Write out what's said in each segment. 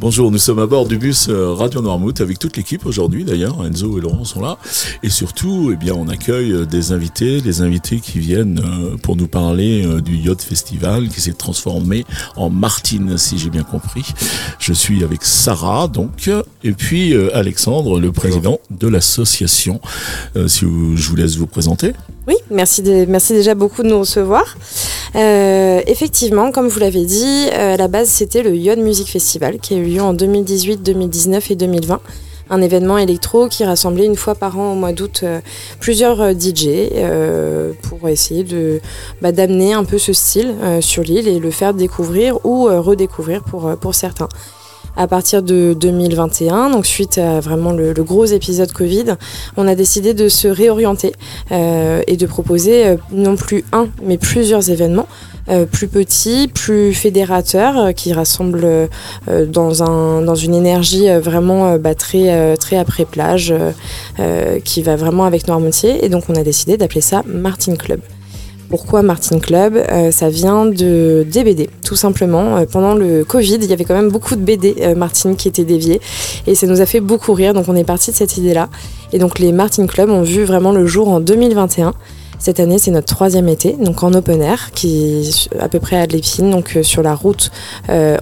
Bonjour, nous sommes à bord du bus euh, Radio Noirmouth avec toute l'équipe aujourd'hui d'ailleurs. Enzo et Laurent sont là. Et surtout, eh on accueille euh, des invités, des invités qui viennent euh, pour nous parler du Yacht Festival qui s'est transformé en Martine, si j'ai bien compris. Je suis avec Sarah, donc, et puis Alexandre, le président de l'association. si je vous laisse vous présenter. Oui, merci, merci déjà beaucoup de nous recevoir. Euh, effectivement, comme vous l'avez dit, euh, à la base c'était le Yod Music Festival qui a eu lieu en 2018, 2019 et 2020 un événement électro qui rassemblait une fois par an au mois d'août euh, plusieurs DJ pour essayer de bah, d'amener un peu ce style sur l'île et le faire découvrir ou redécouvrir pour, pour certains à partir de 2021, donc suite à vraiment le, gros épisode Covid, on a décidé de se réorienter euh, et de proposer euh, non plus un, mais plusieurs événements. Euh, plus petits, plus fédérateurs, qui rassemblent dans, un, dans une énergie vraiment bah, très, très après plage, qui va vraiment avec Noirmoutier. Et donc on a décidé d'appeler ça Martin Club. Pourquoi Martin Club euh, Ça vient de des BD, tout simplement. Euh, pendant le Covid, il y avait quand même beaucoup de BD euh, Martin qui étaient déviés et ça nous a fait beaucoup rire. Donc on est parti de cette idée-là. Et donc les Martin Club ont vu vraiment le jour en 2021. Cette année, c'est notre troisième été, donc en open air, qui à peu près à l'Épine, donc sur la route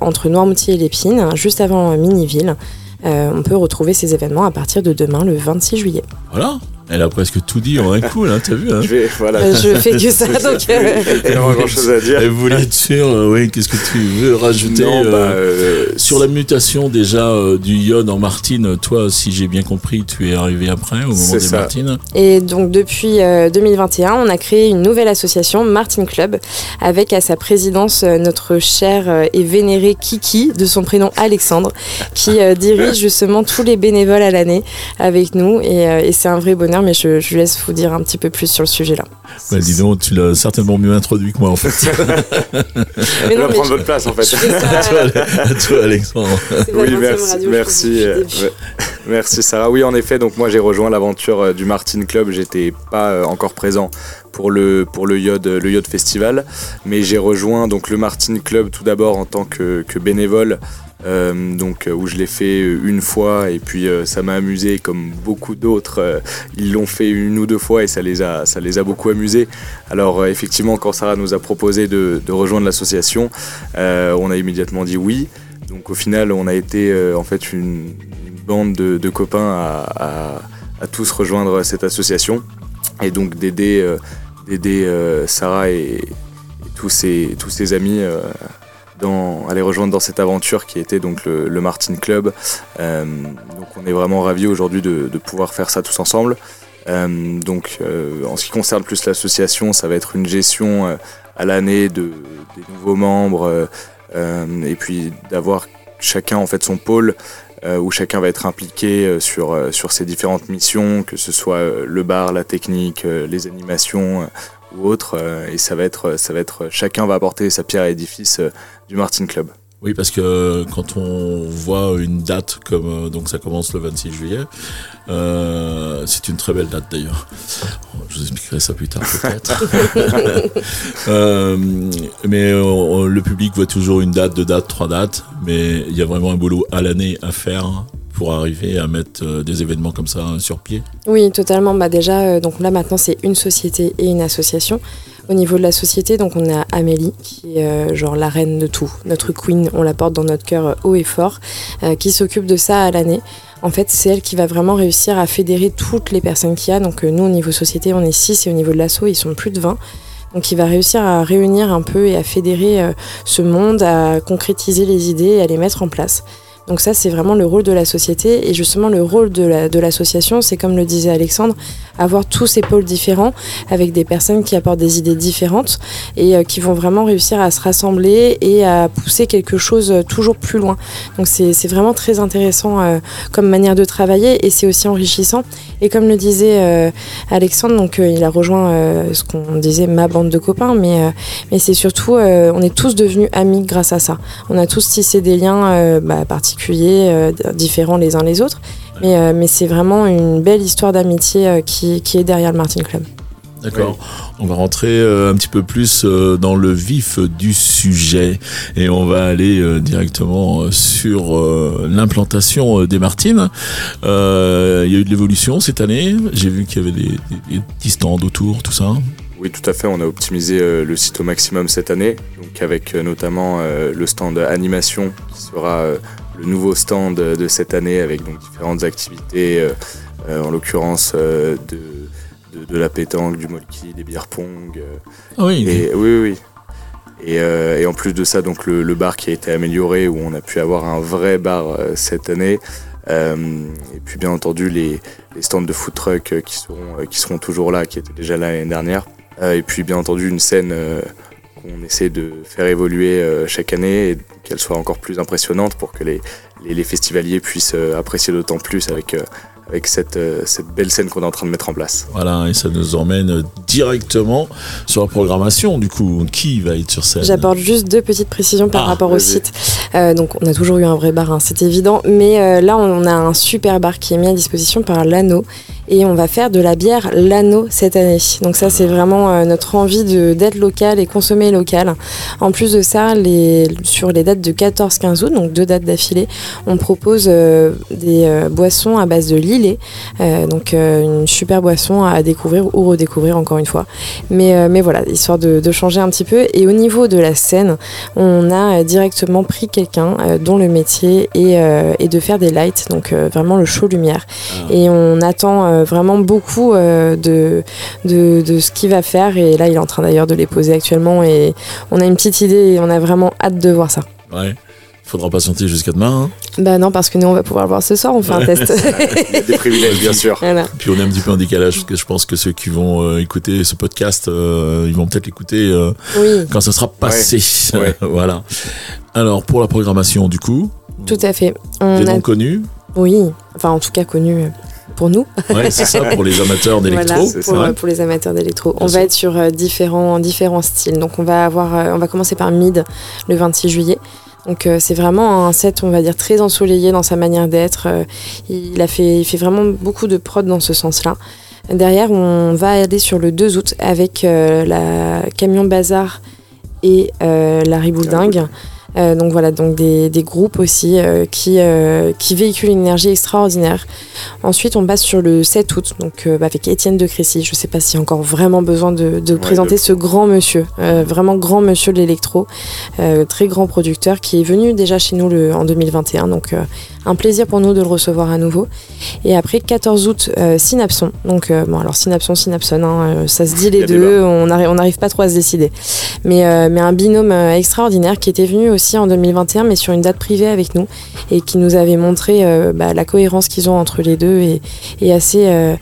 entre Noirmoutier et l'Épine, juste avant Miniville. on peut retrouver ces événements à partir de demain, le 26 juillet. Voilà, elle a presque tout dit en un coup, là, t'as vu hein je, vais, voilà. Euh, je fais que ça, donc. Euh... Il grand chose à dire. Elle voulait être sûre, euh, oui, qu'est-ce que tu veux rajouter non, euh, bah, Sur la mutation déjà du iode en Martine, toi, si j'ai bien compris, tu es arrivé après, au moment des ça. Martines. Et donc, depuis 2021, on a créé une nouvelle association, Martin Club, avec à sa présidence notre cher et vénéré Kiki, de son prénom Alexandre, qui dirige justement tous les bénévoles à l'année avec nous. Et, et c'est un vrai bonheur mais je, je, laisse vous dire un petit peu plus sur le sujet là. Bah, dis donc, tu l'as certainement mieux introduit que moi en fait. mais non, prendre votre place en fait. à toi, Alexandre. Oui, merci, merci, euh, merci Sarah. Oui, en effet, donc moi j'ai rejoint l'aventure euh, du Martin Club. J'étais pas euh, encore présent pour le pour le Yod le Yod Festival, mais j'ai rejoint donc le Martin Club tout d'abord en tant que, que bénévole euh, donc euh, où je l'ai fait euh, une fois et puis ça m'a amusé comme beaucoup d'autres ils l'ont fait une ou deux fois et ça les a ça les a beaucoup amusés. Alors effectivement quand Sarah nous a proposé de, rejoindre l'association on a immédiatement dit oui. Donc au final on a été en fait une, bande de, copains à, tous rejoindre cette association. Et donc d'aider d'aider Sarah et, tous ses tous ses amis dans, à les rejoindre dans cette aventure qui était donc le, Martin Club. Euh, donc on est vraiment ravis aujourd'hui de, pouvoir faire ça tous ensemble. Euh, donc euh, en ce qui concerne plus l'association, ça va être une gestion à l'année de, des nouveaux membres et puis d'avoir chacun en fait son pôle où chacun va être impliqué sur, sur ses différentes missions, que ce soit le bar, la technique, les animations ou autres. et ça va être, ça va être, chacun va apporter sa pierre à l'édifice du Martin Club. Oui, parce que quand on voit une date comme euh, donc ça commence le 26 juillet, euh, c'est une très belle date d'ailleurs. Je vous expliquerai ça plus tard peut-être. euh, mais euh, le public voit toujours une date, deux dates, trois dates, mais il y a vraiment un boulot à l'année à faire pour arriver à mettre des événements comme ça sur pied. Oui, totalement. Bah déjà, donc là maintenant c'est une société et une association. Au niveau de la société, donc on a Amélie, qui est euh, genre la reine de tout. Notre queen, on la porte dans notre cœur euh, haut et fort, euh, qui s'occupe de ça à l'année. En fait, c'est elle qui va vraiment réussir à fédérer toutes les personnes qu'il y a. Donc nous, au niveau société, on est 6 et au niveau de l'asso, ils sont plus de 20. Donc il va réussir à réunir un peu et à fédérer ce monde, à concrétiser les idées et à les mettre en place. Donc ça, c'est vraiment le rôle de la société. Et justement, le rôle de l'association, c'est comme le disait Alexandre, avoir tous ces pôles différents avec des personnes qui apportent des idées différentes et euh, qui vont vraiment réussir à se rassembler et à pousser quelque chose euh, toujours plus loin. Donc c'est vraiment très intéressant euh, comme manière de travailler et c'est aussi enrichissant. Et comme le disait Alexandre, donc il a rejoint ce qu'on disait ma bande de copains, mais, mais c'est surtout, on est tous devenus amis grâce à ça. On a tous tissé des liens bah, particuliers, différents les uns les autres. Mais, euh, mais c'est vraiment une belle histoire d'amitié euh, qui, qui, est derrière le Martin Club. D'accord. On va rentrer euh, un petit peu plus euh, dans le vif du sujet et on va aller euh, directement sur l'implantation des Martines. Il y a eu de l'évolution cette année. J'ai vu qu'il y avait des, des, petits stands autour, tout ça. Oui, tout à fait. On a optimisé le site au maximum cette année, donc avec notamment le stand animation qui sera le nouveau stand de cette année avec donc différentes activités, en l'occurrence de de, la pétanque, du molki, des bières pong. Euh, ah oui, et, oui, oui. Euh, et, en plus de ça, donc le, bar qui a été amélioré, où on a pu avoir un vrai bar euh, cette année. et puis bien entendu les, stands de food truck qui seront, qui seront toujours là, qui étaient déjà là l'année dernière. et puis bien entendu une scène qu'on essaie de faire évoluer chaque année et qu'elle soit encore plus impressionnante pour que les, les festivaliers puissent apprécier d'autant plus avec avec cette, euh, cette belle scène qu'on est en train de mettre en place. Voilà, et ça nous emmène directement sur la programmation. Du coup, qui va être sur scène? J'apporte juste deux petites précisions par ah, rapport au site. Euh, donc, on a toujours eu un vrai bar, hein, c'est évident, mais euh, là, on a un super bar qui est mis à disposition par l'Anneau et on va faire de la bière Lano cette année. Donc ça c'est vraiment euh, notre envie d'être local et consommer local. En plus de ça, les, sur les dates de 14-15 août, donc deux dates d'affilée, on propose euh, des euh, boissons à base de lillet, donc une super boisson à découvrir ou redécouvrir encore une fois. Mais, mais voilà, histoire de, de, changer un petit peu. Et au niveau de la scène, on a directement pris quelqu'un dont le métier est, est, de faire des lights, donc vraiment le show lumière. Ah. Et on attend euh, vraiment beaucoup euh, de, de, ce qu'il va faire. Et là, il est en train d'ailleurs de les poser actuellement. Et on a une petite idée et on a vraiment hâte de voir ça. Ouais. Il faudra patienter jusqu'à demain. Hein. Bah non, parce que nous, on va pouvoir le voir ce soir, on fait un test. Il y a des privilèges, bien sûr. Puis on est un petit peu en décalage, parce que je pense que ceux qui vont euh, écouter ce podcast, ils vont peut-être l'écouter quand ça sera passé. voilà. Alors, pour la programmation, du coup. Tout à fait. On des a... connus? Oui, enfin en tout cas connus pour nous. Ouais, c'est ça, pour les amateurs d'électro. Voilà, pour, les amateurs d'électro. On va être sur euh, différents, différents styles. Donc on va, avoir, euh, on va commencer par Mid le 26 juillet. Donc euh, c'est vraiment un set, on va dire, très ensoleillé dans sa manière d'être. il, a fait, il fait vraiment beaucoup de prod dans ce sens-là. Derrière, on va aller sur le 2 août avec la Camion Bazar et la Ribouldingue. Euh, donc voilà, donc des, groupes aussi euh, qui, euh, qui véhiculent une énergie extraordinaire. Ensuite, on passe sur le 7 août, donc avec Étienne de Crécy. Je ne sais pas s'il y a encore vraiment besoin de, présenter ce grand monsieur, vraiment grand monsieur de l'électro, très grand producteur qui est venu déjà chez nous le, en 2021. Donc un plaisir pour nous de le recevoir à nouveau. Et après, 14 août, Synapson. Donc bon, alors Synapson, Synapson, hein, ça se dit les deux, on n'arrive pas trop à se décider. Mais, mais un binôme extraordinaire qui était venu aussi en 2021, mais sur une date privée avec nous et qui nous avait montré euh, bah, la cohérence qu'ils ont entre les deux et, et assez euh,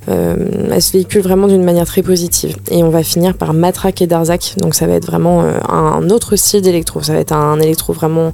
euh, elle se véhicule vraiment d'une manière très positive. Et on va finir par Matraque et Darzac, donc ça va être vraiment euh, un autre style d'électro. Ça va être un électro vraiment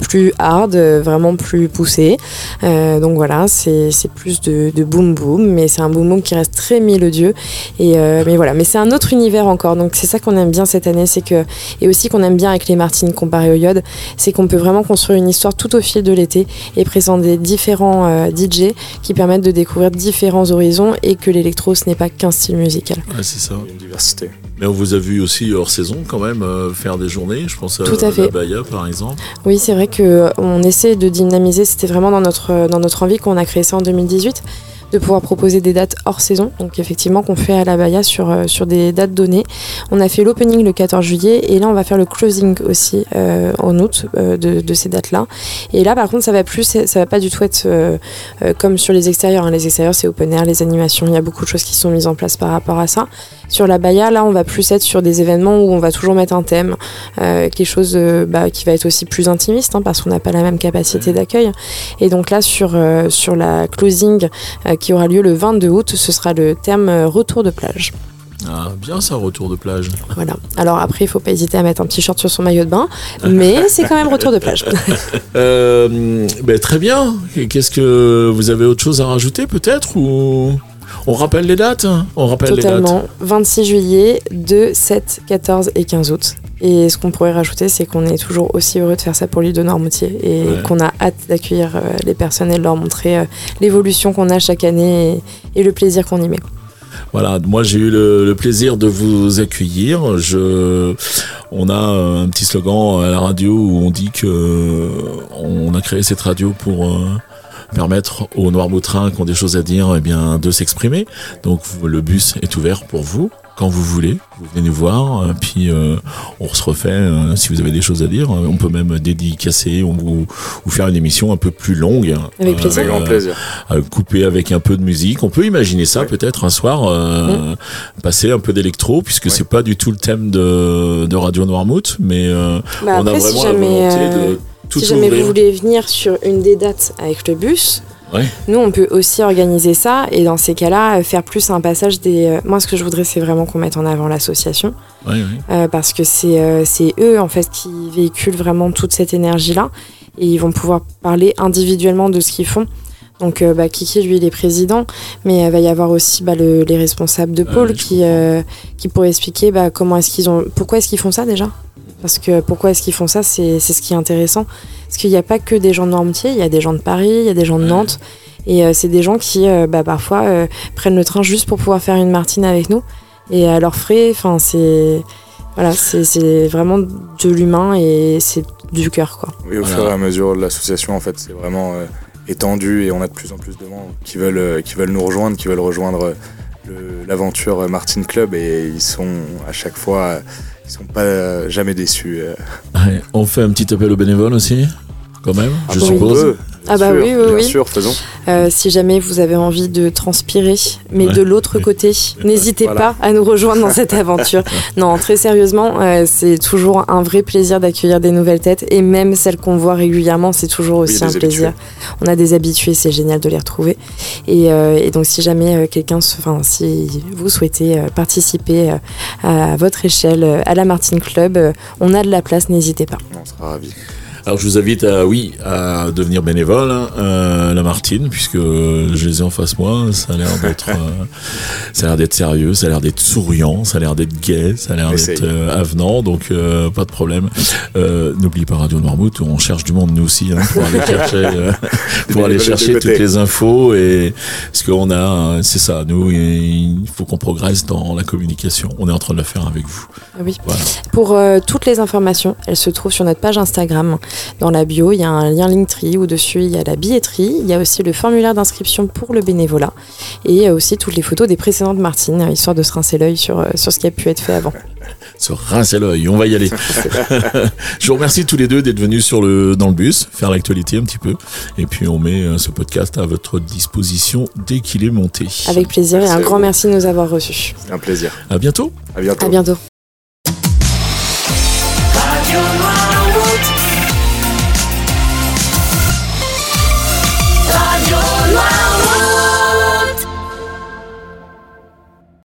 plus hard, vraiment plus poussé. Euh, donc voilà, c'est plus de, boom boom, mais c'est un boom boom qui reste très mélodieux. Et mais voilà, mais c'est un autre univers encore. Donc c'est ça qu'on aime bien cette année, c'est que et aussi qu'on aime bien avec les Martines comparé au Yod, c'est qu'on peut vraiment construire une histoire tout au fil de l'été et présenter différents DJ qui permettent de découvrir différents horizons que l'électro, ce n'est pas qu'un style musical. Ouais, c'est ça. une diversité. Mais on vous a vu aussi hors saison quand même euh, faire des journées, je pense à, Tout à, la Bahia par exemple. Oui, c'est vrai qu'on essaie de dynamiser, c'était vraiment dans notre, dans notre envie qu'on a créé ça en 2018 de pouvoir proposer des dates hors saison. Donc effectivement qu'on fait à la Bahia sur, euh, sur des dates données. On a fait l'opening le 14 juillet et là on va faire le closing aussi euh, en août euh, de, de, ces dates-là. Et là par contre ça va plus, ça va pas du tout être comme sur les extérieurs. Hein. Les extérieurs c'est open air, les animations, il y a beaucoup de choses qui sont mises en place par rapport à ça. Sur la Bahia, là, on va plus être sur des événements où on va toujours mettre un thème, quelque chose bah, qui va être aussi plus intimiste, hein, parce qu'on n'a pas la même capacité d'accueil. Et donc là, sur, sur la closing qui aura lieu le 22 août. Ce sera le terme euh, retour de plage. Ah, bien ça, retour de plage. Voilà. Alors après, il faut pas hésiter à mettre un petit short sur son maillot de bain, mais c'est quand même retour de plage. Euh, ben, très bien. Qu'est-ce que vous avez autre chose à rajouter peut-être ou? On rappelle les dates On rappelle Totalement. les dates. 26 juillet, 2, 7, 14 et 15 août. Et ce qu'on pourrait rajouter, c'est qu'on est toujours aussi heureux de faire ça pour l'île de Normoutier et qu'on a hâte d'accueillir euh, les personnes et de leur montrer euh, l'évolution qu'on a chaque année et, le plaisir qu'on y met. Voilà, moi j'ai eu le, plaisir de vous accueillir. Je, on a un petit slogan à la radio où on dit que on a créé cette radio pour permettre aux Noirmoutrins qui ont des choses à dire eh bien, de s'exprimer. Donc le bus est ouvert pour vous quand vous voulez. Vous venez nous voir, euh, puis euh, on se refait euh, si vous avez des choses à dire. On peut même dédicacer, on vous, vous faire une émission un peu plus longue. Avec plaisir. grand plaisir. couper avec un peu de musique. On peut imaginer ça peut-être un soir, passer un peu d'électro, puisque c'est pas du tout le thème de, de Radio Noirmouth, mais bah, on a vraiment la volonté de si jamais vous voulez venir sur une des dates avec le bus, nous on peut aussi organiser ça et dans ces cas-là faire plus un passage des. Euh, moi ce que je voudrais c'est vraiment qu'on mette en avant l'association. Euh, parce que euh, c'est eux en fait qui véhiculent vraiment toute cette énergie là et ils vont pouvoir parler individuellement de ce qu'ils font. Donc bah, Kiki, lui, il est président, mais il va y avoir aussi bah, les responsables de pôle qui, qui pourraient expliquer bah, comment est-ce qu'ils ont, pourquoi est-ce qu'ils font ça déjà? Parce que pourquoi est-ce qu'ils font ça C'est ce qui est intéressant. Parce qu'il n'y a pas que des gens de Normetier, il y a des gens de Paris, il y a des gens de Nantes. Et euh, c'est des gens qui, euh, bah, parfois, euh, prennent le train juste pour pouvoir faire une Martine avec nous. Et à leurs frais, enfin, c'est. Voilà, c'est vraiment de l'humain et c'est du cœur, quoi. Oui, au fur et à mesure de l'association, en fait, c'est vraiment étendu et on a de plus en plus de gens qui veulent, qui veulent nous rejoindre, qui veulent rejoindre l'aventure Martin Club et ils sont à chaque fois ils sont pas euh, jamais déçus. Euh. on fait un petit appel aux bénévoles aussi, quand même, je suppose. Ah bah oui, oui, bien sûr, faisons. Euh, si jamais vous avez envie de transpirer, mais de l'autre côté, n'hésitez pas à nous rejoindre dans cette aventure. non, très sérieusement, euh, c'est toujours un vrai plaisir d'accueillir des nouvelles têtes, et même celles qu'on voit régulièrement, c'est toujours aussi un plaisir. On a des habitués, c'est génial de les retrouver. Et, euh, donc, si jamais quelqu'un, enfin, si vous souhaitez participer à votre échelle à la Martin Club, on a de la place, n'hésitez pas. On sera ravis. Alors je vous invite à oui à devenir bénévole, hein, euh, la Martine, puisque je les ai en face moi. Ça a l'air d'être, euh, ça a l'air d'être sérieux, ça a l'air d'être souriant, ça a l'air d'être gai, ça a l'air d'être euh, avenant, donc pas de problème. N'oublie pas Radio Noirmouth, on cherche du monde nous aussi hein, pour aller chercher, pour aller chercher toutes les infos et ce qu'on a, c'est ça. Nous, il faut qu'on progresse dans la communication. On est en train de le faire avec vous. Ah oui. Pour toutes les informations, elles se trouvent sur notre page Instagram. Dans la bio, il y a un lien Linktree où dessus il y a la billetterie, il y a aussi le formulaire d'inscription pour le bénévolat et il y a aussi toutes les photos des précédentes Martines, histoire de se rincer l'œil sur, euh, sur ce qui a pu être fait avant. se rincer l'œil, on va y aller. Je vous remercie tous les deux d'être venus sur le, dans le bus, faire l'actualité un petit peu. Et puis on met euh, ce podcast à votre disposition dès qu'il est monté. Avec plaisir et un grand merci de nous avoir reçus. Un plaisir. À bientôt. À bientôt. À bientôt.